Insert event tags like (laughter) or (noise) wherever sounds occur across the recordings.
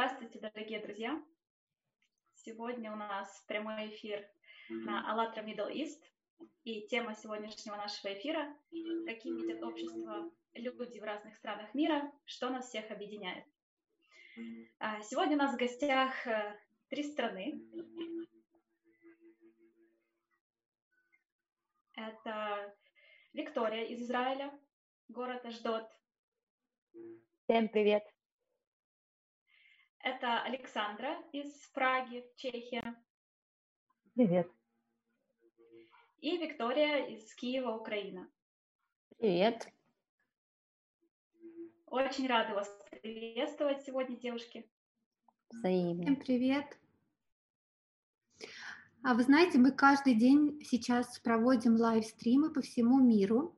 Здравствуйте, дорогие друзья! Сегодня у нас прямой эфир на АЛЛАТРА Middle East. И тема сегодняшнего нашего эфира – каким видят общество люди в разных странах мира, что нас всех объединяет. А, сегодня у нас в гостях э, три страны. Это Виктория из Израиля, город Аждот. Всем привет! Это Александра из Праги, Чехия. Привет. И Виктория из Киева, Украина. Привет. Очень рада вас приветствовать сегодня, девушки. Взаимно. Всем привет. А вы знаете, мы каждый день сейчас проводим лайвстримы по всему миру.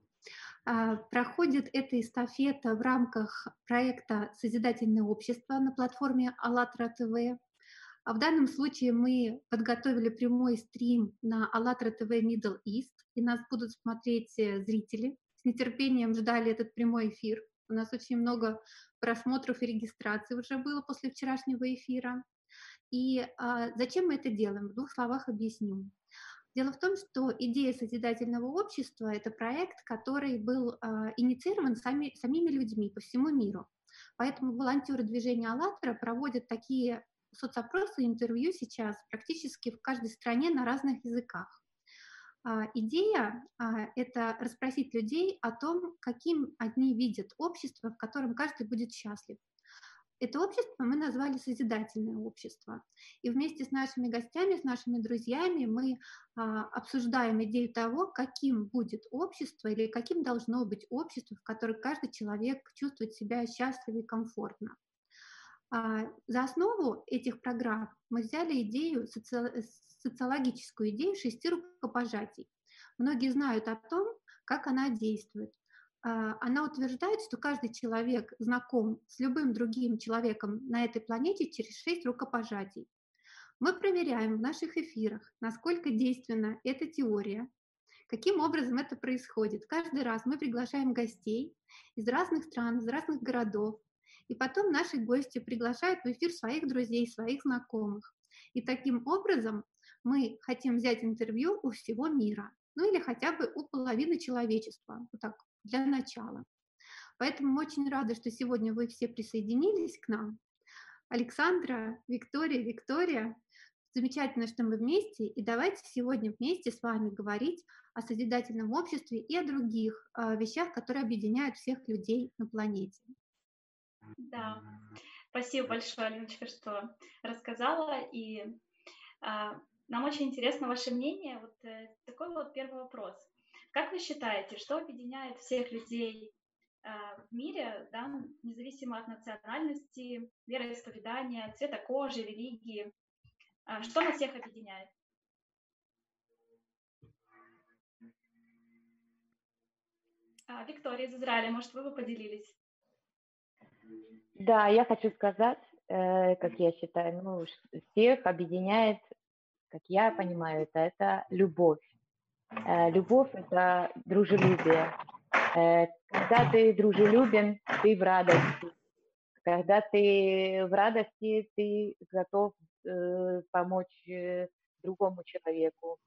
А, проходит эта эстафета в рамках проекта «Созидательное общество» на платформе АЛЛАТРА ТВ. А в данном случае мы подготовили прямой стрим на АЛЛАТРА ТВ Middle East, и нас будут смотреть э, зрители. С нетерпением ждали этот прямой эфир. У нас очень много просмотров и регистраций уже было после вчерашнего эфира. И а, зачем мы это делаем? В двух словах объясню. Дело в том, что идея созидательного общества – это проект, который был э, инициирован сами, самими людьми по всему миру. Поэтому волонтеры движения «АЛЛАТРА» проводят такие соцопросы, интервью сейчас практически в каждой стране на разных языках. А, идея а, – это расспросить людей о том, каким они видят общество, в котором каждый будет счастлив. Это общество мы назвали созидательное общество. И вместе с нашими гостями, с нашими друзьями мы а, обсуждаем идею того, каким будет общество или каким должно быть общество, в котором каждый человек чувствует себя счастливо и комфортно. А, за основу этих программ мы взяли идею, соци... социологическую идею шести рукопожатий. Многие знают о том, как она действует. А, она утверждает, что каждый человек знаком с любым другим человеком на этой планете через шесть рукопожатий. Мы проверяем в наших эфирах, насколько действенна эта теория, каким образом это происходит. Каждый раз мы приглашаем гостей из разных стран, из разных городов, и потом наши гости приглашают в эфир своих друзей, своих знакомых. И таким образом мы хотим взять интервью у всего мира, ну или хотя бы у половины человечества. Вот так для начала. Поэтому очень рады, что сегодня вы все присоединились к нам. Александра, Виктория, Виктория, замечательно, что мы вместе, и давайте сегодня вместе с вами говорить о созидательном обществе и о других э, вещах, которые объединяют всех людей на планете. Да, спасибо большое, Алиночка, что рассказала, и э, нам очень интересно ваше мнение. Вот э, такой вот первый вопрос. Как вы считаете, что объединяет всех людей э, в мире, да, независимо от национальности, вероисповедания, цвета кожи, религии? Э, что нас всех объединяет? А, Виктория из Израиля, может, вы бы поделились? Да, я хочу сказать, э, как я считаю, ну, всех объединяет, как я понимаю, это, это любовь. Э, любовь – это дружелюбие. Э, когда ты дружелюбен, ты в радости. Когда ты в радости, ты готов э, помочь другому человеку.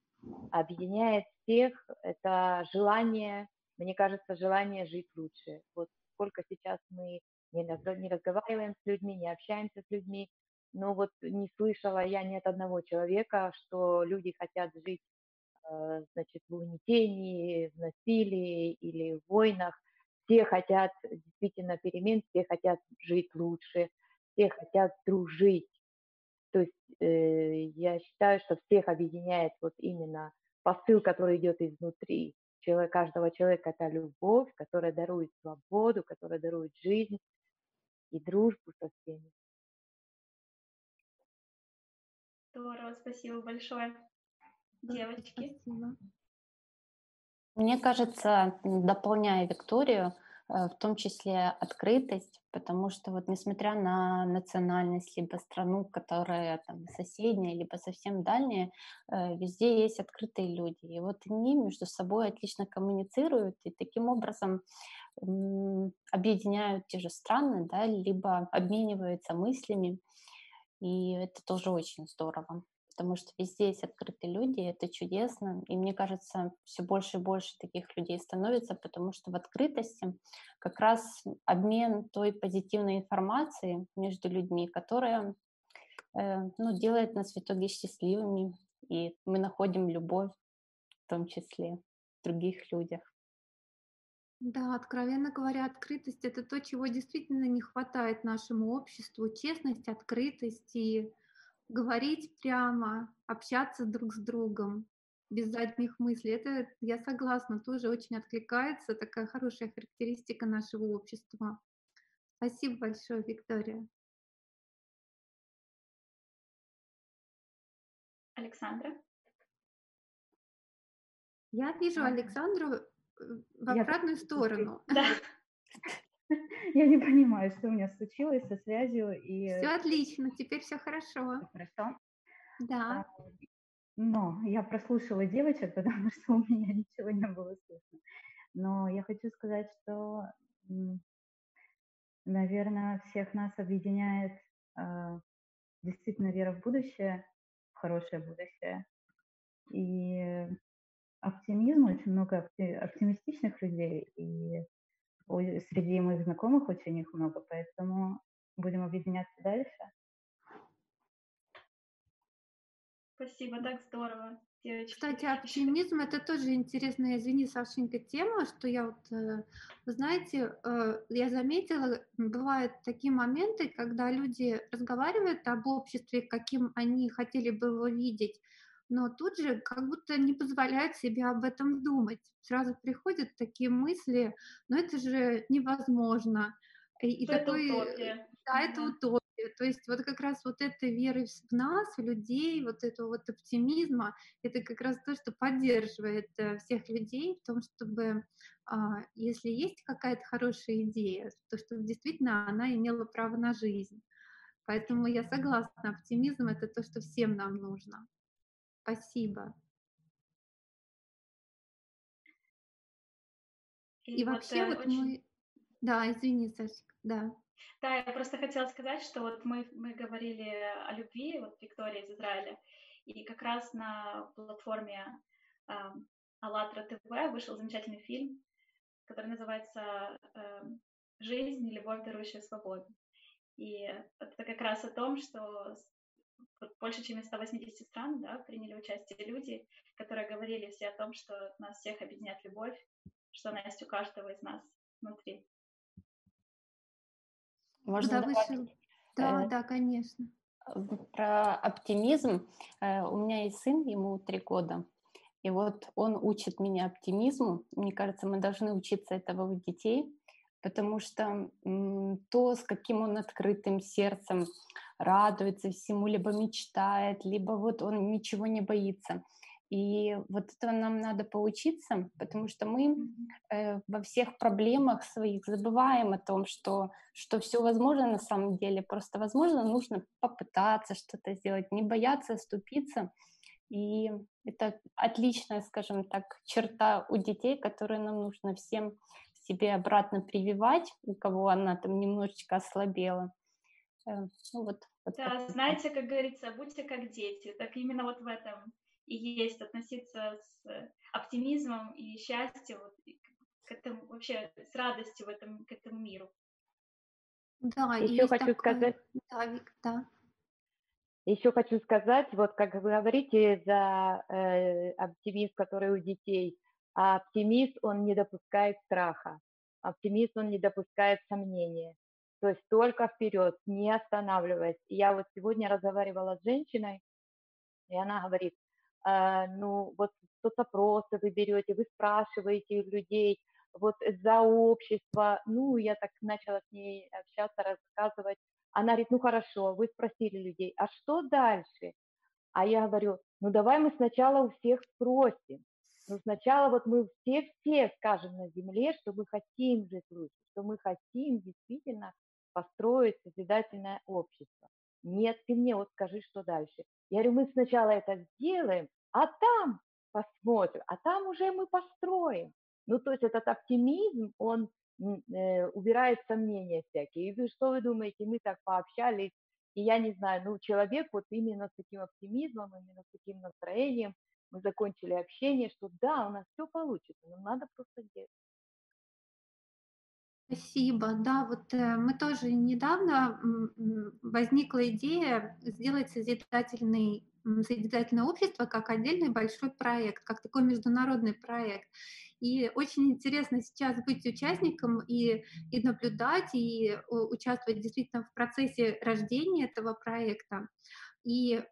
Объединяет всех это желание, мне кажется, желание жить лучше. Вот сколько сейчас мы не, разговариваем с людьми, не общаемся с людьми, но вот не слышала я ни от одного человека, что люди хотят жить значит, в угнетении, в насилии или в войнах. Все хотят действительно перемен, все хотят жить лучше, все хотят дружить. То есть э, я считаю, что всех объединяет вот именно посыл, который идет изнутри. Человек, каждого человека это любовь, которая дарует свободу, которая дарует жизнь и дружбу со всеми. Здорово, спасибо большое девочки. Спасибо. Мне кажется, дополняя Викторию, э, в том числе открытость, потому что вот несмотря на национальность, либо страну, которая там соседняя, либо совсем дальняя, э, везде есть открытые люди. И вот они между собой отлично коммуницируют и таким образом объединяют те же страны, да, либо обмениваются мыслями. И это тоже очень здорово, потому что везде есть открытые люди, это чудесно. И мне кажется, все больше и больше таких людей становится, потому что в открытости как раз обмен той позитивной информацией между людьми, которая э, ну, делает нас в итоге счастливыми, и мы находим любовь в том числе в других людях. Да, откровенно говоря, открытость– это то, чего действительно не хватает нашему обществу. Честность, открытость и говорить прямо, общаться друг с другом без задних мыслей. Это, я согласна, тоже очень откликается, такая хорошая характеристика нашего общества. Спасибо большое, Виктория. Александра? Я вижу Александру в обратную сторону. Да. (laughs) (laughs) Я не понимаю, что у меня случилось со связью. И... Все отлично, теперь все хорошо. Хорошо? Да. Но я прослушала девочек, (laughs) потому что у меня ничего не было слышно. Но я хочу сказать, что, наверное, всех нас объединяет э, действительно вера в будущее, в хорошее будущее. И оптимизм, очень много оптимистичных людей, и среди моих знакомых очень их много, поэтому будем объединяться дальше. Спасибо, так здорово. Девочки. Кстати, оптимизм это тоже интересная, извини, Сашенька, тема, что я вот, э, вы знаете, э, я заметила, бывают такие моменты, когда люди разговаривают об обществе, каким они хотели бы его видеть, но тут же как будто не позволяют себе об этом думать. Сразу приходят такие мысли, но это же невозможно. И, и такой, утопия. Да, это утопия. То есть вот как раз вот этой веры в нас, в людей, вот этого вот оптимизма, это как раз то, что поддерживает э, всех людей в том, чтобы, а, если есть какая-то хорошая идея, то чтобы действительно она имела право на жизнь. Поэтому я согласна, оптимизм это то, что всем нам нужно. Спасибо. И, И вот вообще вот очень... мы... Да, извини, Сашик, да. Да, я просто хотела сказать, что вот мы, мы говорили о любви, вот Виктория из Израиля, и как раз на платформе э, АЛЛАТРА ТВ вышел замечательный фильм, который называется э, «Жизнь любовь, дарующая свободу». И это как раз о том, что больше чем из 180 стран да, приняли участие люди, которые говорили все о том, что нас всех объединяет любовь, что она есть у каждого из нас внутри. Можно да, добавить? Да, э, да, конечно. Про оптимизм. Э, у меня есть сын, ему три года. И вот он учит меня оптимизму. Мне кажется, мы должны учиться этого у детей, потому что то, с каким он открытым сердцем радуется всему, либо мечтает, либо вот он ничего не боится. И вот этого нам надо поучиться, потому что мы э, во всех проблемах своих забываем о том, что, что все возможно на самом деле. Просто, возможно, нужно попытаться что-то сделать, не бояться оступиться. И это отличная, скажем так, черта у детей, которую нам нужно всем себе обратно прививать, у кого она там немножечко ослабела. Э, ну, вот, вот да, так. знаете, как говорится, будьте как дети. Так именно вот в этом и есть относиться с оптимизмом и счастьем вот, к этому вообще с радостью в этом к этому миру. Да, еще хочу такое... сказать. Да, Вик, да. Еще хочу сказать, вот как вы говорите за э, оптимизм, который у детей, а оптимист, он не допускает страха. Оптимист, он не допускает сомнения. То есть только вперед, не останавливаясь. я вот сегодня разговаривала с женщиной, и она говорит, э, ну вот соцопросы вы берете, вы спрашиваете людей, вот за общество, ну, я так начала с ней общаться, рассказывать. Она говорит, ну хорошо, вы спросили людей, а что дальше? А я говорю, ну давай мы сначала у всех спросим, но сначала вот мы все-все скажем на земле, что мы хотим жить лучше, что мы хотим действительно построить созидательное общество. Нет, ты мне вот скажи, что дальше. Я говорю, мы сначала это сделаем, а там посмотрим, а там уже мы построим. Ну, то есть этот оптимизм, он э, убирает сомнения всякие. И вы, что вы думаете, мы так пообщались И я не знаю, ну, человек вот именно с таким оптимизмом, именно с таким настроением, мы закончили общение, что да, у нас все получится, но надо просто делать. Спасибо. Да, вот э, мы тоже недавно возникла идея сделать созидательный созидательное общество как отдельный большой проект, как такой международный проект. И очень интересно сейчас быть участником и, и наблюдать, и участвовать действительно в процессе рождения этого проекта. И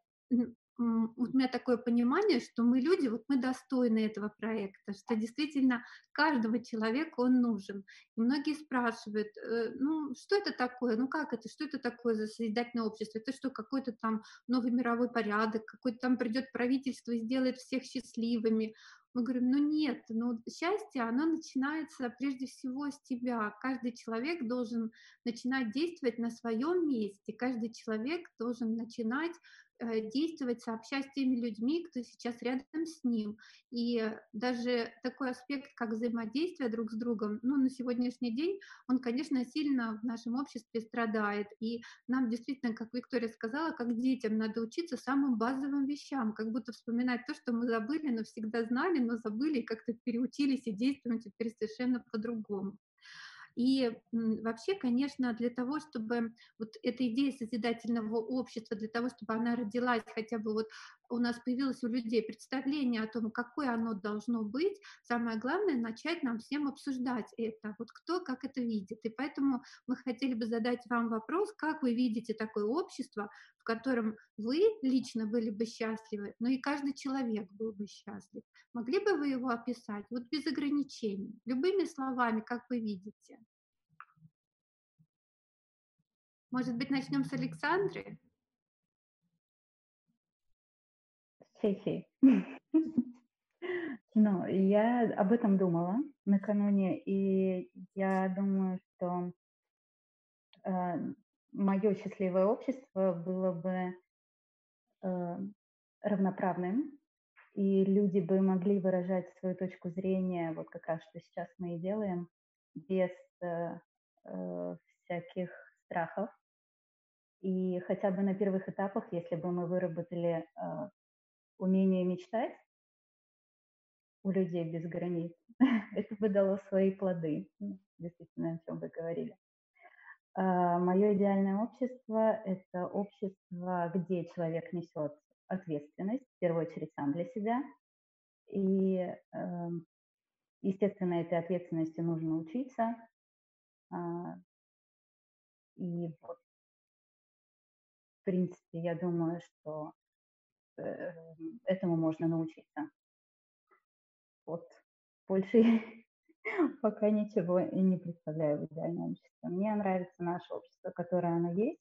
у меня такое понимание, что мы люди, вот мы достойны этого проекта, что действительно каждого человека он нужен. И многие спрашивают, э, ну что это такое, ну как это, что это такое за созидательное общество, это что, какой-то там новый мировой порядок, какой-то там придет правительство и сделает всех счастливыми. Мы говорим, ну нет, ну счастье, оно начинается прежде всего с тебя. Каждый человек должен начинать действовать на своем месте, каждый человек должен начинать действовать, сообща с теми людьми, кто сейчас рядом с ним. И даже такой аспект, как взаимодействие друг с другом, ну, на сегодняшний день, он, конечно, сильно в нашем обществе страдает. И нам действительно, как Виктория сказала, как детям надо учиться самым базовым вещам, как будто вспоминать то, что мы забыли, но всегда знали, но забыли, и как-то переучились и действуем теперь совершенно по-другому. И вообще, конечно, для того, чтобы вот эта идея созидательного общества, для того, чтобы она родилась, хотя бы вот у нас появилось у людей представление о том, какое оно должно быть, самое главное начать нам всем обсуждать это, вот кто как это видит. И поэтому мы хотели бы задать вам вопрос, как вы видите такое общество, в котором вы лично были бы счастливы, но и каждый человек был бы счастлив. Могли бы вы его описать, вот без ограничений, любыми словами, как вы видите? Может быть, начнем с Александры? Сессии. Ну, я об этом думала накануне, и я думаю, что э, мое счастливое общество было бы э, равноправным, и люди бы могли выражать свою точку зрения, вот как раз что сейчас мы и делаем, без э, э, всяких страхов. И хотя бы на первых этапах, если бы мы выработали э, умение мечтать у людей без границ, (laughs) это бы дало свои плоды, ну, действительно, о чем вы говорили. А, Мое идеальное общество – это общество, где человек несет ответственность, в первую очередь сам для себя. И, эм, естественно, этой ответственности нужно учиться. А, и вот, в принципе, я думаю, что этому можно научиться. Вот, больше (laughs) пока ничего не представляю в идеальном обществе. Мне нравится наше общество, которое оно есть.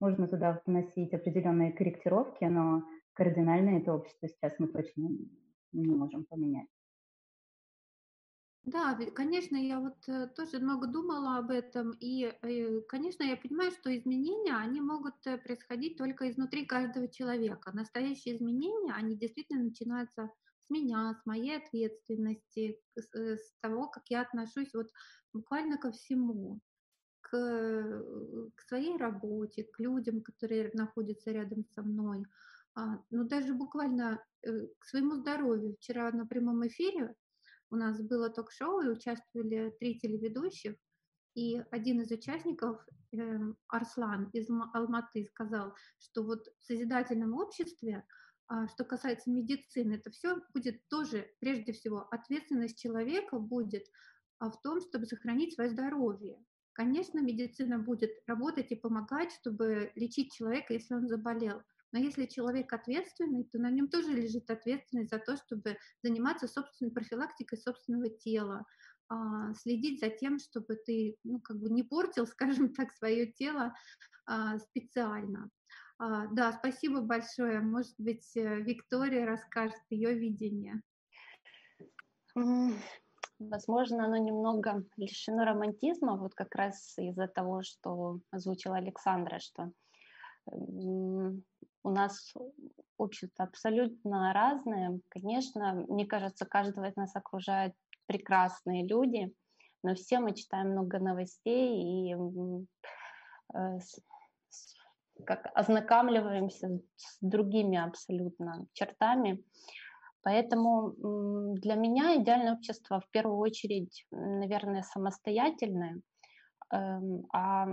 Можно туда вносить определенные корректировки, но кардинально это общество сейчас мы точно не можем поменять. Да, конечно, я вот э, тоже много думала об этом, и, э, конечно, я понимаю, что изменения, они могут э, происходить только изнутри каждого человека. Настоящие изменения, они действительно начинаются с меня, с моей ответственности, с, того, как я отношусь вот буквально ко всему, к, к своей работе, к людям, которые находятся рядом со мной, а, ну даже буквально к своему здоровью. Вчера на прямом эфире у нас было ток-шоу, и участвовали три телеведущих, и один из участников, э, Арслан из Алматы, сказал, что вот в созидательном обществе а что касается медицины, это все будет тоже, прежде всего, ответственность человека будет а, в том, чтобы сохранить свое здоровье. Конечно, медицина будет работать и помогать, чтобы лечить человека, если он заболел. Но если человек ответственный, то на нем тоже лежит ответственность за то, чтобы заниматься собственной профилактикой собственного тела, а, следить за тем, чтобы ты ну, как бы не портил, (laughs) скажем так, свое тело специально. А, да, спасибо большое. Может быть, э, Виктория расскажет ее видение. Возможно, оно немного лишено романтизма, вот как раз из-за того, что озвучила Александра, что у нас общество абсолютно разное. Конечно, мне кажется, каждого из нас окружают прекрасные люди, но все мы читаем много новостей и э, как ознакомливаемся с другими абсолютно чертами. Поэтому для меня идеальное общество в первую очередь, наверное, самостоятельное. Эм, а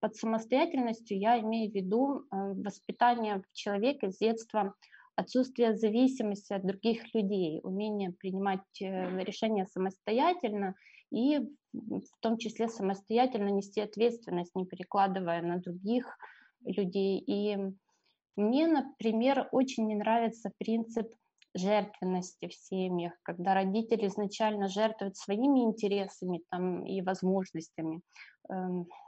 под самостоятельностью я имею в виду э, воспитание человека с детства, отсутствие зависимости от других людей, умение принимать э, решения самостоятельно и в том числе самостоятельно нести ответственность, не перекладывая на других людей. И мне, например, очень не нравится принцип жертвенности в семьях, когда родители изначально жертвуют своими интересами там, и возможностями э,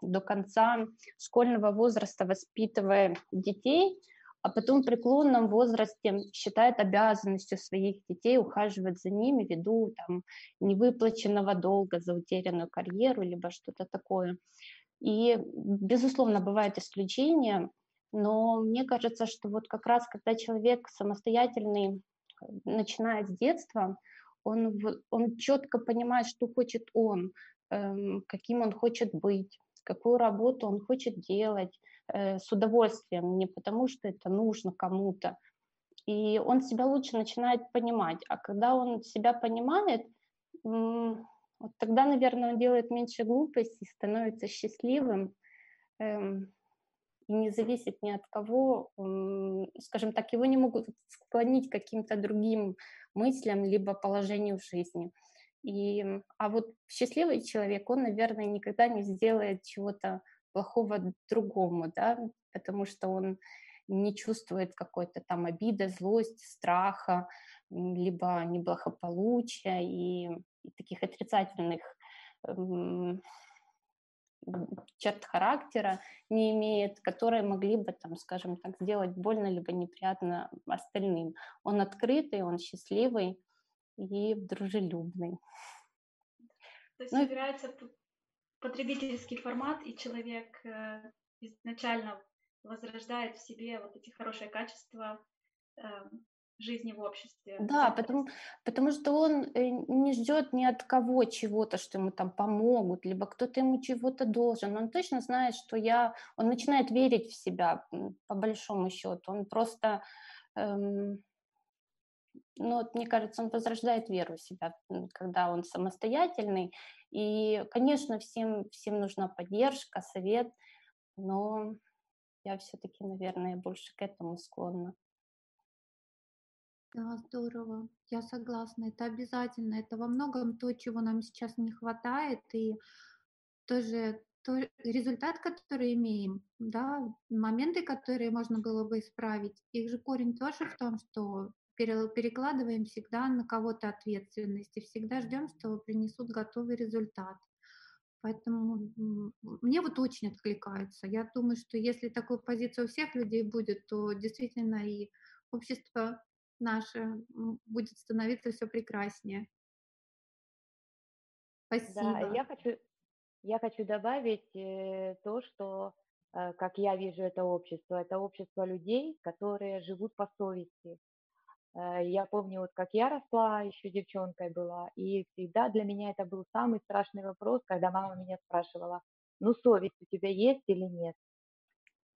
до конца школьного возраста, воспитывая детей, а потом в преклонном возрасте считает обязанностью своих детей ухаживать за ними ввиду там, невыплаченного долга за утерянную карьеру, либо что-то такое. И, безусловно, бывают исключения, но мне кажется, что вот как раз когда человек самостоятельный начиная с детства, он, он четко понимает, что хочет он, эм, каким он хочет быть, какую работу он хочет делать э, с удовольствием, не потому что это нужно кому-то. И он себя лучше начинает понимать. А когда он себя понимает, вот тогда, наверное, он делает меньше глупостей, становится счастливым. Эм, и не зависит ни от кого, скажем так, его не могут склонить к каким-то другим мыслям либо положению в жизни. И, а вот счастливый человек, он, наверное, никогда не сделает чего-то плохого другому, да, потому что он не чувствует какой-то там обиды, злости, страха, либо неблагополучия и, и таких отрицательных черт характера не имеет, которые могли бы, там, скажем так, сделать больно либо неприятно остальным. Он открытый, он счастливый и дружелюбный. То есть ну, собирается потребительский формат, и человек э, изначально возрождает в себе вот эти хорошие качества, эм, жизни в обществе. Да, потому, потому что он э, не ждет ни от кого чего-то, что ему там помогут, либо кто-то ему чего-то должен. Он точно знает, что я... Он начинает верить в себя, по большому счету. Он просто... Эм, ну, вот, мне кажется, он возрождает веру в себя, когда он самостоятельный. И, конечно, всем, всем нужна поддержка, совет, но я все-таки, наверное, больше к этому склонна. Да, здорово. Я согласна. Это обязательно. Это во многом то, чего нам сейчас не хватает. И тоже то, результат, который имеем, да, моменты, которые можно было бы исправить, их же корень тоже в том, что перекладываем всегда на кого-то ответственность и всегда ждем, что принесут готовый результат. Поэтому мне вот очень откликается. Я думаю, что если такую позицию у всех людей будет, то действительно и общество наше будет становиться все прекраснее. Спасибо. Да, я хочу, я хочу добавить э, то, что, э, как я вижу это общество, это общество людей, которые живут по совести. Э, я помню, вот как я росла, еще девчонкой была, и всегда для меня это был самый страшный вопрос, когда мама меня спрашивала, ну совесть у тебя есть или нет?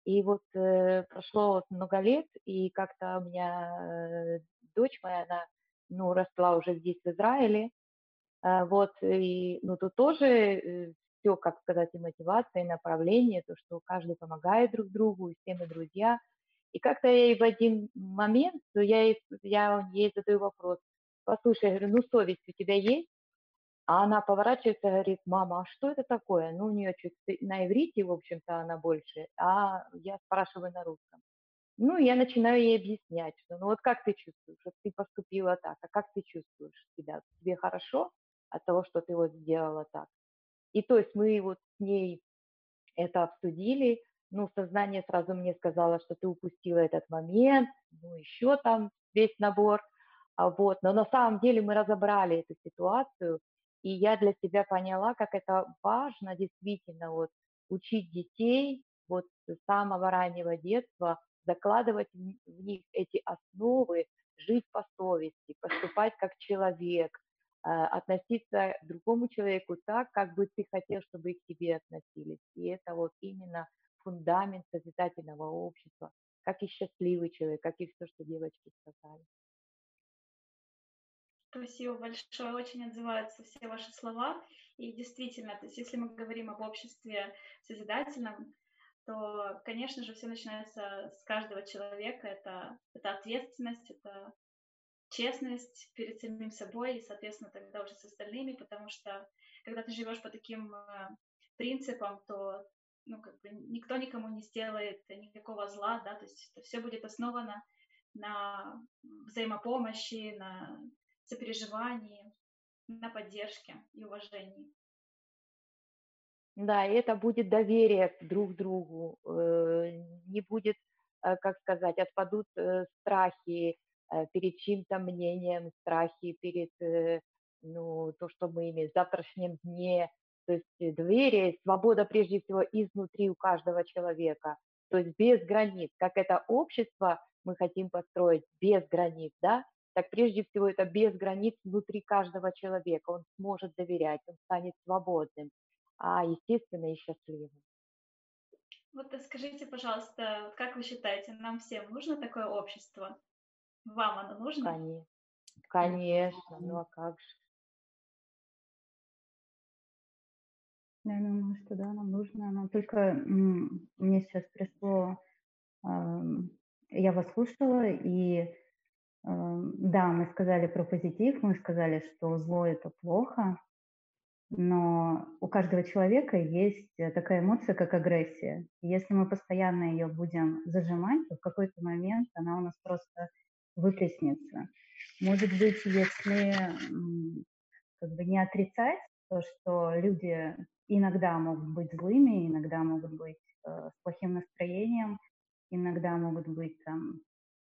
И вот э, прошло много лет, и как-то у меня э, дочь моя, она, ну, росла уже здесь, в Израиле, э, вот, и, ну, тут тоже э, все, как сказать, и мотивация, и направление, то, что каждый помогает друг другу, и все мы друзья. И как-то я ей в один момент, я я ей задаю вопрос, послушай, я говорю, ну, совесть у тебя есть? А она поворачивается и говорит, мама, а что это такое? Ну, у нее чуть на иврите, в общем-то, она больше, а я спрашиваю на русском. Ну, я начинаю ей объяснять, что ну вот как ты чувствуешь, что ты поступила так, а как ты чувствуешь себя? Тебе хорошо от того, что ты вот сделала так? И то есть мы вот с ней это обсудили, ну, сознание сразу мне сказало, что ты упустила этот момент, ну, еще там весь набор, а вот, но на самом деле мы разобрали эту ситуацию, и я для себя поняла, как это важно действительно вот учить детей вот с самого раннего детства, закладывать в них эти основы, жить по совести, поступать как человек, а, относиться к другому человеку так, как бы ты хотел, чтобы и к тебе относились. И это вот именно фундамент созидательного общества, как и счастливый человек, как и все, что девочки сказали. Спасибо большое, очень отзываются все ваши слова. И действительно, то есть если мы говорим об обществе созидательном, то, конечно же, все начинается с каждого человека. Это, это ответственность, это честность перед самим собой и, соответственно, тогда уже с остальными, потому что когда ты живешь по таким э, принципам, то ну, как бы никто никому не сделает никакого зла, да, то есть это все будет основано на взаимопомощи, на сопереживании, на поддержке и уважении. Да, и это будет доверие друг к другу, э, не будет, э, как сказать, отпадут э, страхи перед чьим-то мнением, страхи перед, ну, то, что мы имеем в завтрашнем дне, то есть доверие, свобода прежде всего изнутри у каждого человека, то есть без границ, как это общество мы хотим построить без границ, да, так прежде всего это без границ внутри каждого человека, он сможет доверять, он станет свободным, а, естественно, и счастливым. Вот скажите, пожалуйста, как вы считаете, нам всем нужно такое общество? Вам оно нужно? Конечно, конечно, ну а как же. Я думаю, что да, нам нужно. Но только мне сейчас пришло, я вас слушала, и да, мы сказали про позитив, мы сказали, что зло это плохо, но у каждого человека есть э, такая эмоция, как агрессия. Если мы постоянно ее будем зажимать, то в какой-то момент она у нас просто выплеснется. Может быть, если как бы не отрицать то, что люди иногда могут быть злыми, иногда могут быть э, с плохим настроением, иногда могут быть там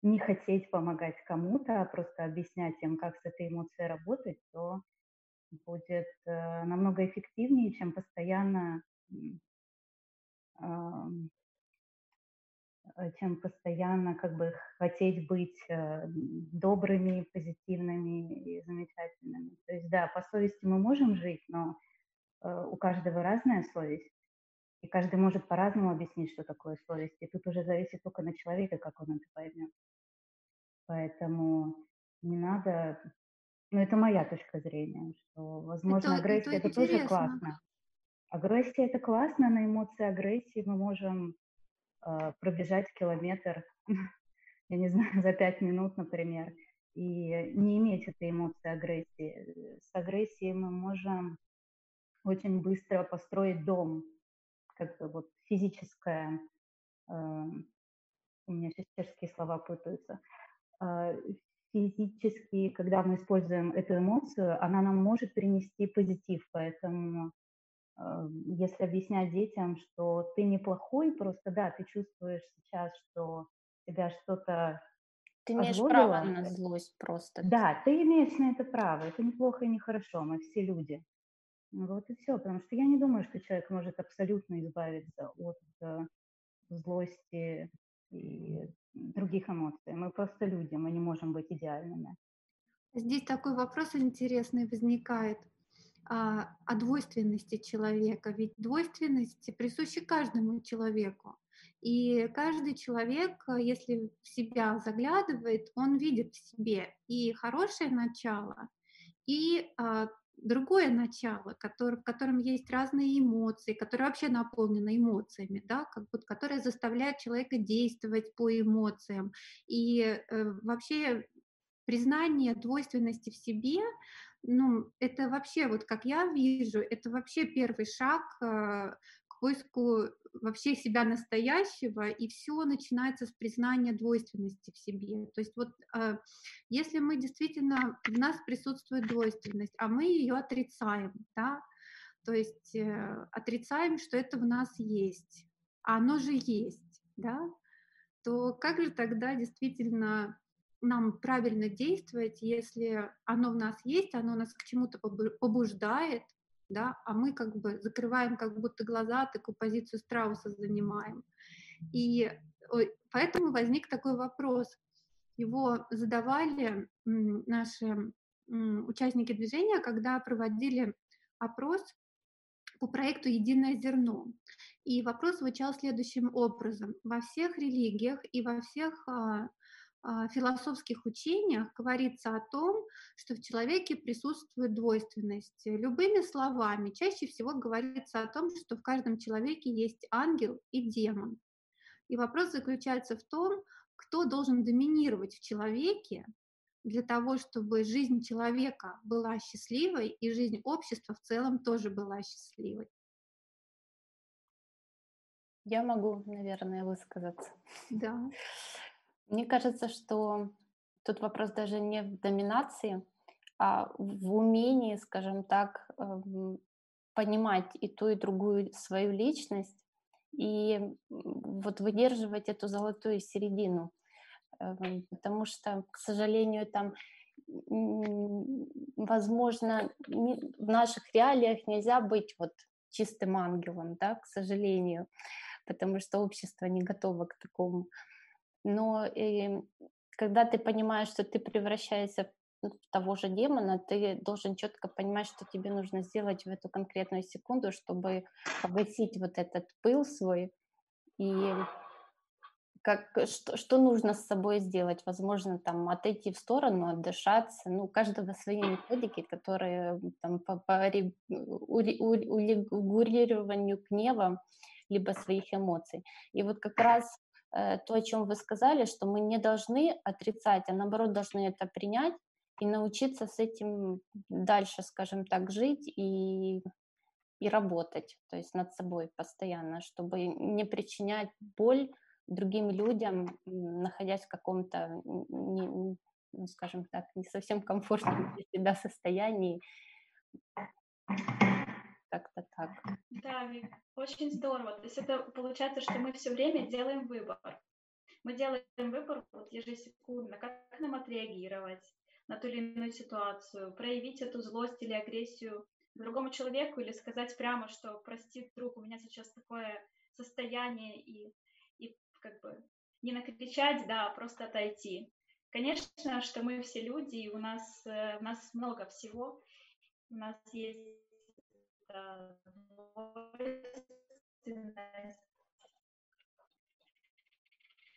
не хотеть помогать кому-то, а просто объяснять им, как с этой эмоцией работать, то будет э, намного эффективнее, чем постоянно э, чем постоянно как бы хотеть быть э, добрыми, позитивными и замечательными. То есть да, по совести мы можем жить, но э, у каждого разная совесть, и каждый может по-разному объяснить, что такое совесть. И тут уже зависит только на человека, как он это поймет. Поэтому не надо ну, это моя точка зрения, что, возможно, это, агрессия это, это тоже классно. Агрессия это классно, на эмоции агрессии мы можем э, пробежать километр, (laughs) я не знаю, (laughs) за пять минут, например, и не иметь этой эмоции агрессии. С агрессией мы можем очень быстро построить дом, как бы вот физическое, э, у меня сейчас чешские слова путаются, физически, когда мы используем эту эмоцию, она нам может принести позитив. Поэтому э, если объяснять детям, что ты неплохой, просто да, ты чувствуешь сейчас, что тебя что-то ты имеешь озлобило. право на злость просто. Да, ты имеешь на это право. Это неплохо и нехорошо. Мы все люди. Вот и все. Потому что я не думаю, что человек может абсолютно избавиться от э, злости и других эмоций. Мы просто люди, мы не можем быть идеальными. Здесь такой вопрос интересный возникает а, о двойственности человека. Ведь двойственность присуща каждому человеку. И каждый человек, если в себя заглядывает, он видит в себе и хорошее начало, и а, другое начало, который, в котором есть разные эмоции, которое вообще наполнено эмоциями, да, как будто, которое заставляет человека действовать по эмоциям. И э, вообще признание двойственности в себе, ну, это вообще, вот как я вижу, это вообще первый шаг э, поиску вообще себя настоящего, и все начинается с признания двойственности в себе. То есть вот э, если мы действительно, в нас присутствует двойственность, а мы ее отрицаем, да, то есть э, отрицаем, что это в нас есть, а оно же есть, да, то как же тогда действительно нам правильно действовать, если оно в нас есть, оно нас к чему-то побуждает, да, а мы как бы закрываем как будто глаза, такую позицию страуса занимаем. И поэтому возник такой вопрос. Его задавали наши участники движения, когда проводили опрос по проекту «Единое зерно». И вопрос звучал следующим образом. Во всех религиях и во всех а, философских учениях говорится о том, что в человеке присутствует двойственность. Любыми словами чаще всего говорится о том, что в каждом человеке есть ангел и демон. И вопрос заключается в том, кто должен доминировать в человеке для того, чтобы жизнь человека была счастливой и жизнь общества в целом тоже была счастливой. Я могу, наверное, высказаться. Да. Мне кажется, что тут вопрос даже не в доминации, а в умении, скажем так, эм, понимать и ту, и другую свою личность и вот выдерживать эту золотую середину. Эм, потому что, к сожалению, там, возможно, в наших реалиях нельзя быть вот чистым ангелом, да, к сожалению, потому что общество не готово к такому но и когда ты понимаешь, что ты превращаешься в того же демона, ты должен четко понимать, что тебе нужно сделать в эту конкретную секунду, чтобы погасить вот этот пыл свой и как, что, что нужно с собой сделать? Возможно, там отойти в сторону, отдышаться. Ну, у каждого свои методики, которые там, по, по урегулированию гнева либо своих эмоций. И вот как раз Э, то, о чем вы сказали, что мы не должны отрицать, а наоборот должны это принять и научиться с этим дальше, скажем так, жить и, и работать, то есть над собой постоянно, чтобы не причинять боль другим людям, находясь в каком-то, не, ну, скажем так, не совсем комфортном для себя состоянии. Как-то так. Да, очень здорово. То есть это получается, что мы все время делаем выбор. Мы делаем выбор вот ежесекундно, как нам отреагировать на ту или иную ситуацию, проявить эту злость или агрессию другому человеку или сказать прямо, что прости, друг, у меня сейчас такое состояние и, и как бы не накричать, да, а просто отойти. Конечно, что мы все люди, и у нас, э, у нас много всего. У нас есть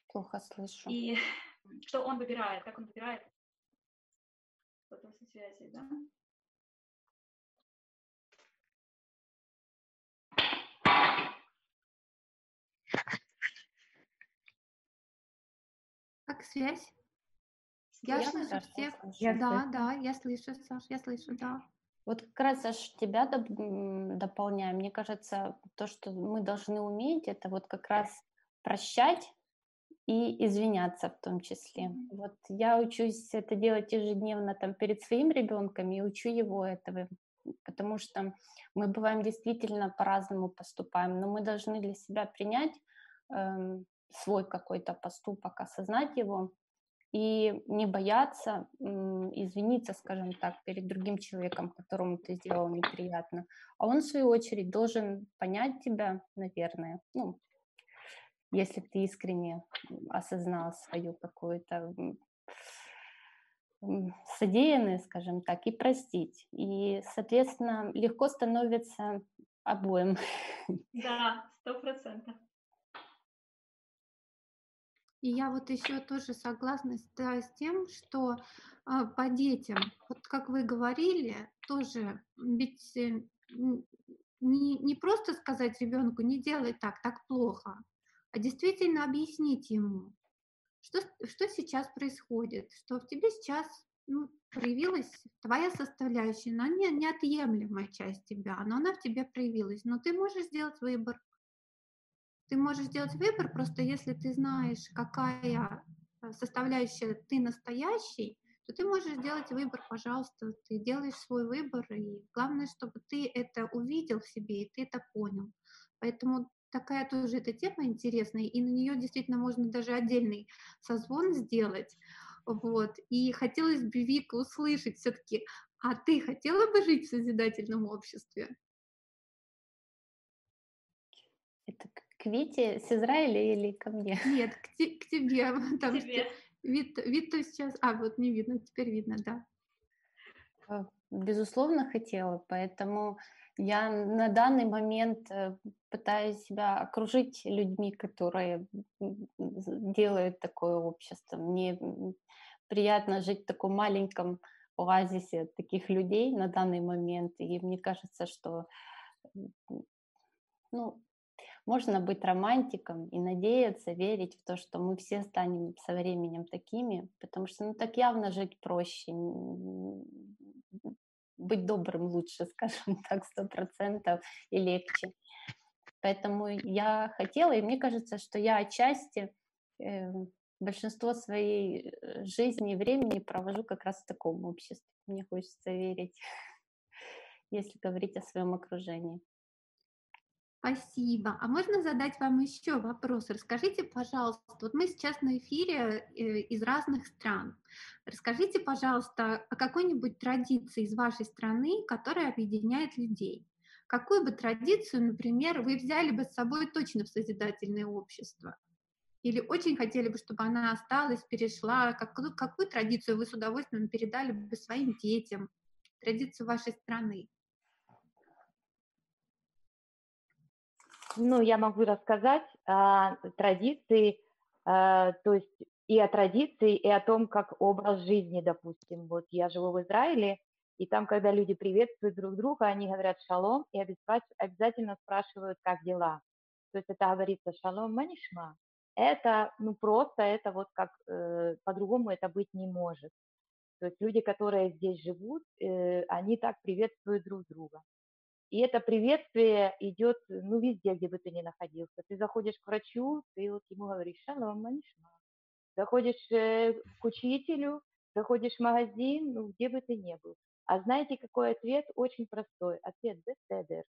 Плохо слышу. И что он выбирает, как он выбирает. Со связи, да? Как связь? Я, я слышу всех. да, да, я слышу, Саш, я слышу, да. Вот как раз аж тебя доп- дополняю. Мне кажется, то, что мы должны уметь, это вот как раз прощать и извиняться в том числе. Вот я учусь это делать ежедневно там перед своим ребенком и учу его этого, потому что мы бываем действительно по-разному поступаем, но мы должны для себя принять э, свой какой-то поступок, осознать его и не бояться извиниться, скажем так, перед другим человеком, которому ты сделал неприятно. А он, в свою очередь, должен понять тебя, наверное, ну, если ты искренне осознал свою какую-то содеянное, скажем так, и простить. И, соответственно, легко становится обоим. Да, сто процентов. И я вот еще тоже согласна с, тем, что э, по детям, вот как вы говорили, тоже ведь э, не, не просто сказать ребенку, не делай так, так плохо, а действительно объяснить ему, что, что сейчас происходит, что в тебе сейчас ну, проявилась твоя составляющая, но не неотъемлемая часть тебя, но она в тебе проявилась, но ты можешь сделать выбор, ты можешь сделать выбор, просто если ты знаешь, какая э, составляющая ты настоящий, то ты можешь сделать выбор, пожалуйста, ты делаешь свой выбор, и главное, чтобы ты это увидел в себе, и ты это понял. Поэтому такая тоже эта тема интересная, и на нее действительно можно даже отдельный созвон сделать. Вот. И хотелось бы, Вика, услышать все-таки, а ты хотела бы жить в созидательном обществе? К Вите с Израиля или ко мне? Нет, к, те, к тебе, (laughs) потому тебе. что вид, вид то сейчас... А, вот не видно, теперь видно, да. А, безусловно, хотела, поэтому Я на данный момент э, пытаюсь себя окружить людьми, которые делают такое общество. Мне приятно жить в таком маленьком оазисе таких людей на данный момент, и мне кажется, что ну, можно быть романтиком и надеяться, верить в то, что мы все станем со временем такими, потому что ну, так явно жить проще, быть добрым лучше, (laughs) скажем так, сто процентов и легче. Поэтому я хотела, и мне кажется, что я отчасти э, большинство своей э, жизни и времени провожу как раз в таком обществе. Мне хочется верить, (laughs) если говорить о своем окружении. Спасибо. А можно задать вам еще вопрос? Расскажите, пожалуйста, вот мы сейчас на эфире э, из разных стран. Расскажите, пожалуйста, о какой-нибудь традиции из вашей страны, которая объединяет людей. Какую бы традицию, например, вы взяли бы с собой точно в созидательное общество? Или очень хотели бы, чтобы она осталась, перешла? Какую, какую традицию вы с удовольствием передали бы своим детям? Традицию вашей страны? Ну, я могу рассказать о традиции, э, то есть и о традиции, и о том, как образ жизни, допустим. Вот я живу в Израиле, и там, когда люди приветствуют друг друга, они говорят шалом и обязательно спрашивают, как дела. То есть это говорится шалом манишма. Это, ну, просто это вот как, э, по-другому это быть не может. То есть люди, которые здесь живут, э, они так приветствуют друг друга. И это приветствие идет, ну, везде, где бы ты ни находился. Ты заходишь к врачу, ты вот ему говоришь, шалом, манишма. Заходишь э, к учителю, заходишь в магазин, ну, где бы ты ни был. А знаете, какой ответ? Очень простой. Ответ беседер.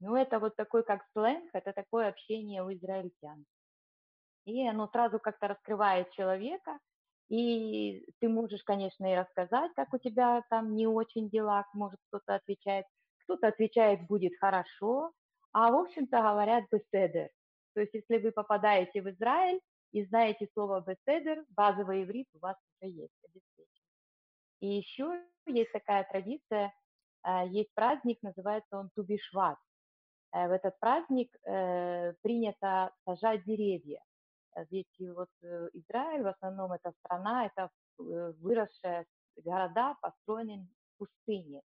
Ну, это вот такой, как сленг, это такое общение у израильтян. И оно сразу как-то раскрывает человека, и ты можешь, конечно, и рассказать, как у тебя там не очень дела, может кто-то отвечает, кто-то отвечает «будет хорошо», а в общем-то говорят «беседер». То есть если вы попадаете в Израиль и знаете слово «беседер», базовый иврит у вас уже есть обеспечен. И еще есть такая традиция, э, есть праздник, называется он Тубишват. Э, в этот праздник э, принято сажать деревья. Ведь вот Израиль в основном это страна, это выросшие города, построенные в пустыне.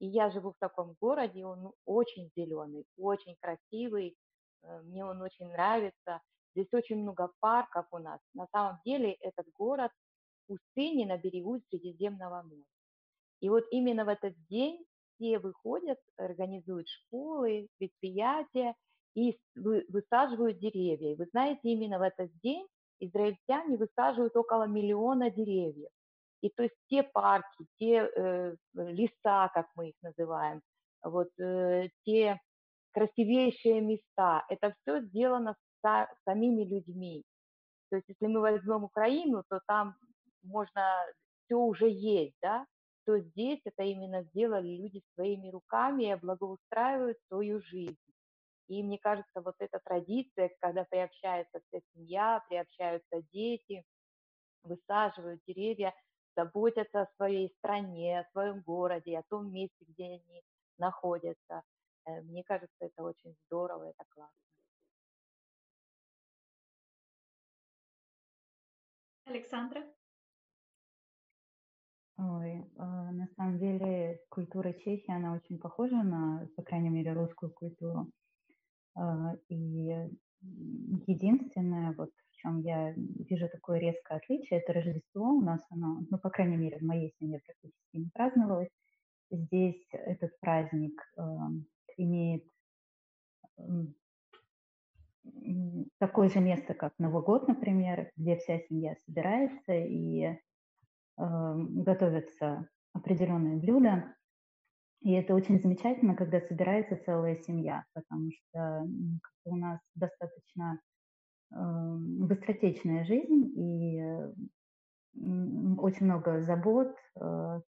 И я живу в таком городе, он очень зеленый, очень красивый, э, мне он очень нравится. Здесь очень много парков у нас. На самом деле этот город в пустыне на берегу Средиземного моря. И вот именно в этот день все выходят, организуют школы, предприятия и высаживают деревья. И вы знаете, именно в этот день израильтяне высаживают около миллиона деревьев. И то есть те парки, те э, леса, как мы их называем, вот э, те красивейшие места, это все сделано са, самими людьми. То есть если мы возьмем Украину, то там можно все уже есть, да, то здесь это именно сделали люди своими руками и благоустраивают свою жизнь. И мне кажется, вот эта традиция, когда приобщается вся семья, приобщаются дети, высаживают деревья – заботятся о своей стране, о своем городе, о том месте, где они находятся. Э, мне кажется, это очень здорово, это классно. Александра? Ой, а, на самом деле культура Чехии, она очень похожа на, по крайней мере, русскую культуру. А, и единственное, вот чем я вижу такое резкое отличие, это Рождество. У нас оно, ну, по крайней мере, в моей семье практически не праздновалось. Здесь этот праздник э, имеет э, такое же место, как Новый год, например, где вся семья собирается и э, готовятся определенные блюда. И это очень замечательно, когда собирается целая семья, потому что у нас достаточно быстротечная жизнь и очень много забот, э,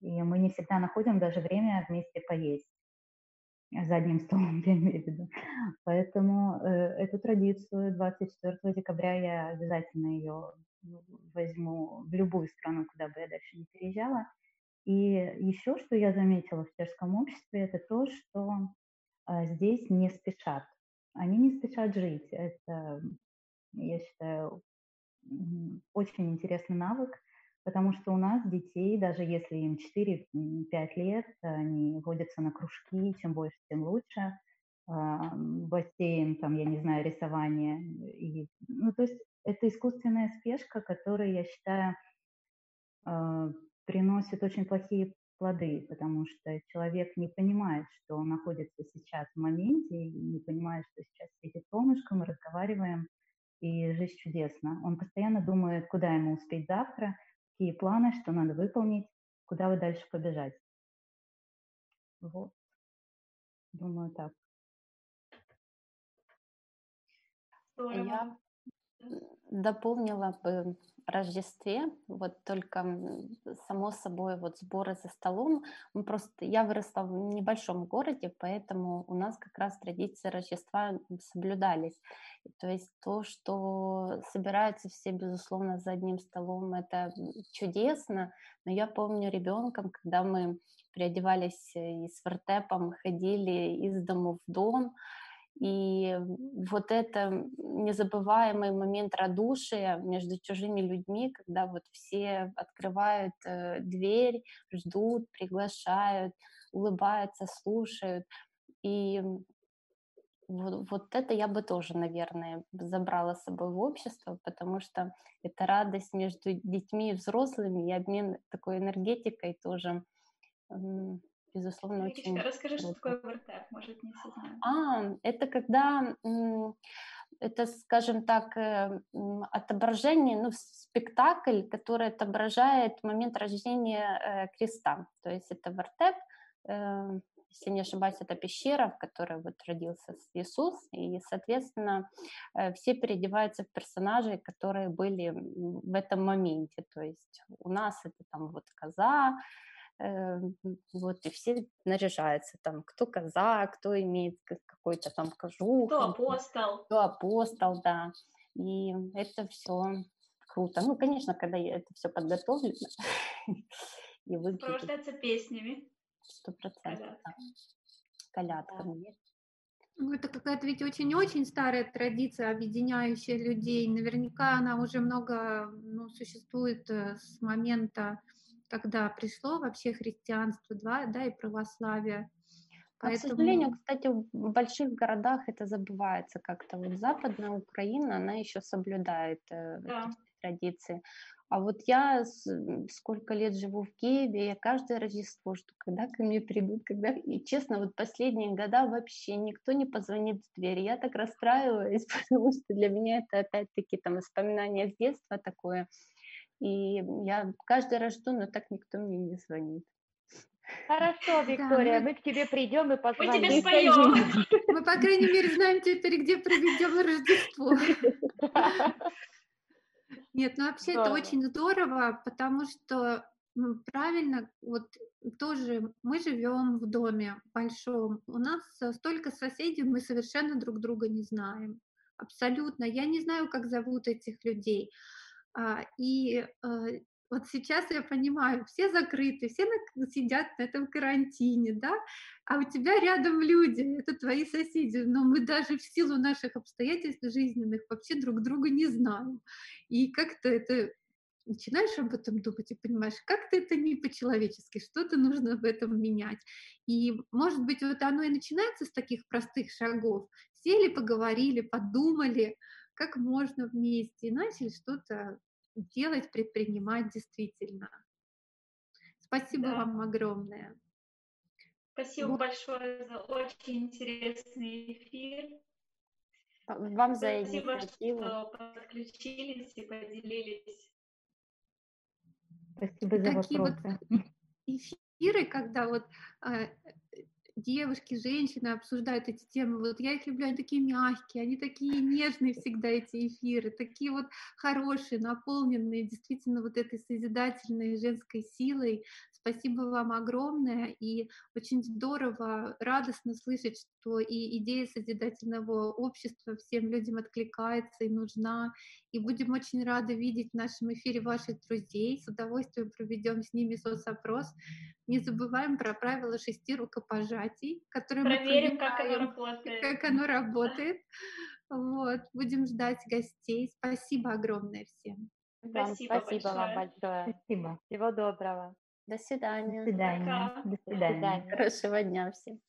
и мы не всегда находим даже время вместе поесть за одним (laughs) столом, я имею в виду. Поэтому э, эту традицию 24 декабря я обязательно ее возьму в любую страну, куда бы я дальше не переезжала. И еще, что я заметила в чешском обществе, это то, что здесь не спешат. Они не спешат жить. Это, я считаю, очень интересный навык, потому что у нас детей, даже если им 4-5 лет, они водятся на кружки, чем больше, тем лучше, а, бассейн, там, я не знаю, рисование. И, ну, то есть это искусственная спешка, которая, я считаю, а, приносит очень плохие плоды, потому что человек не понимает, что он находится сейчас в моменте, и не понимает, что сейчас светит солнышко, мы разговариваем, и жизнь чудесна. Он постоянно думает, куда ему успеть завтра, какие планы, что надо выполнить, куда вы дальше побежать. Вот. Думаю, так. Я дополнила бы Рождестве, вот только само собой вот сборы за столом. Мы просто, я выросла в небольшом городе, поэтому у нас как раз традиции Рождества соблюдались. То есть то, что собираются все, безусловно, за одним столом, это чудесно. Но я помню ребенком, когда мы переодевались и с вертепом ходили из дома в дом, и вот это незабываемый момент радушия между чужими людьми, когда вот все открывают э, дверь, ждут, приглашают, улыбаются, слушают. И вот, вот это я бы тоже, наверное, забрала с собой в общество, потому что это радость между детьми и взрослыми, и обмен такой энергетикой тоже безусловно, Риточка, очень... Расскажи, что такое вертеп, может, не все знают. А, это когда, это, скажем так, э, отображение, ну, спектакль, который отображает момент рождения э, креста. То есть это вертеп, э, если не ошибаюсь, это пещера, в которой вот родился Иисус, и, соответственно, все переодеваются в персонажей, которые были в этом моменте. То есть у нас это там вот коза, вот, и все наряжаются, там, кто казак, кто имеет какой-то там кожух. Кто апостол. Кто апостол, да. И это все круто. Ну, конечно, когда это все подготовлено (laughs) и выглядит. Сопровождается песнями. Сто процентов, да. Колядками. Ну, это какая-то ведь очень-очень старая традиция, объединяющая людей. Наверняка она уже много ну, существует э, с момента когда пришло вообще христианство, да, да и православие. Поэтому... К сожалению, кстати, в больших городах это забывается как-то. Вот Западная Украина, она еще соблюдает э, да. традиции. А вот я сколько лет живу в Киеве, я каждое Рождество жду, когда ко мне придут, когда... И честно, вот последние года вообще никто не позвонит в дверь. Я так расстраиваюсь, (laughs) потому что для меня это опять-таки там воспоминание с детства такое. И я каждый раз жду, но так никто мне не звонит. (laughs) Хорошо, Виктория, да, мы... мы к тебе придем и позвоним. Мы тебе споем. Мы, по крайней мере, знаем теперь, где проведем Рождество. (laughs) Нет, ну вообще это очень здорово, потому что ну, правильно, вот тоже мы живем в доме большом, у нас столько соседей, мы совершенно друг друга не знаем. Абсолютно. Я не знаю, как зовут этих людей. А, и а, вот сейчас я понимаю, все закрыты, все сидят на этом карантине, да, а у тебя рядом люди, это твои соседи, но мы даже в силу наших обстоятельств жизненных вообще друг друга не знаем. И как-то это начинаешь об этом думать и понимаешь, как-то это не по-человечески, что-то нужно в этом менять. И, может быть, вот оно и начинается с таких простых шагов. Сели, поговорили, подумали, как можно вместе, и начали что-то делать, предпринимать действительно. Спасибо да. вам огромное. Спасибо вот. большое за очень интересный эфир. Вам за Спасибо, что подключились и поделились. Спасибо за Такие вопросы. Вот эфиры, когда вот а, девушки, женщины обсуждают эти темы. Вот я их люблю, они такие мягкие, они такие нежные всегда, эти эфиры, такие вот хорошие, наполненные действительно вот этой созидательной женской силой. Спасибо вам огромное, и очень здорово, радостно слышать, что и идея созидательного общества всем людям откликается и нужна. И будем очень рады видеть в нашем эфире ваших друзей. С удовольствием проведем с ними соцопрос. Не забываем про правила шести рукопожатий, которые Проверим, мы как оно работает. Как оно работает. Вот, будем ждать гостей. Спасибо огромное всем. Вам Спасибо спасибо вам большое. большое. Спасибо. Всего доброго. До До свидания. свидания. Пока. До До свидания. свидания. Хорошего дня всем.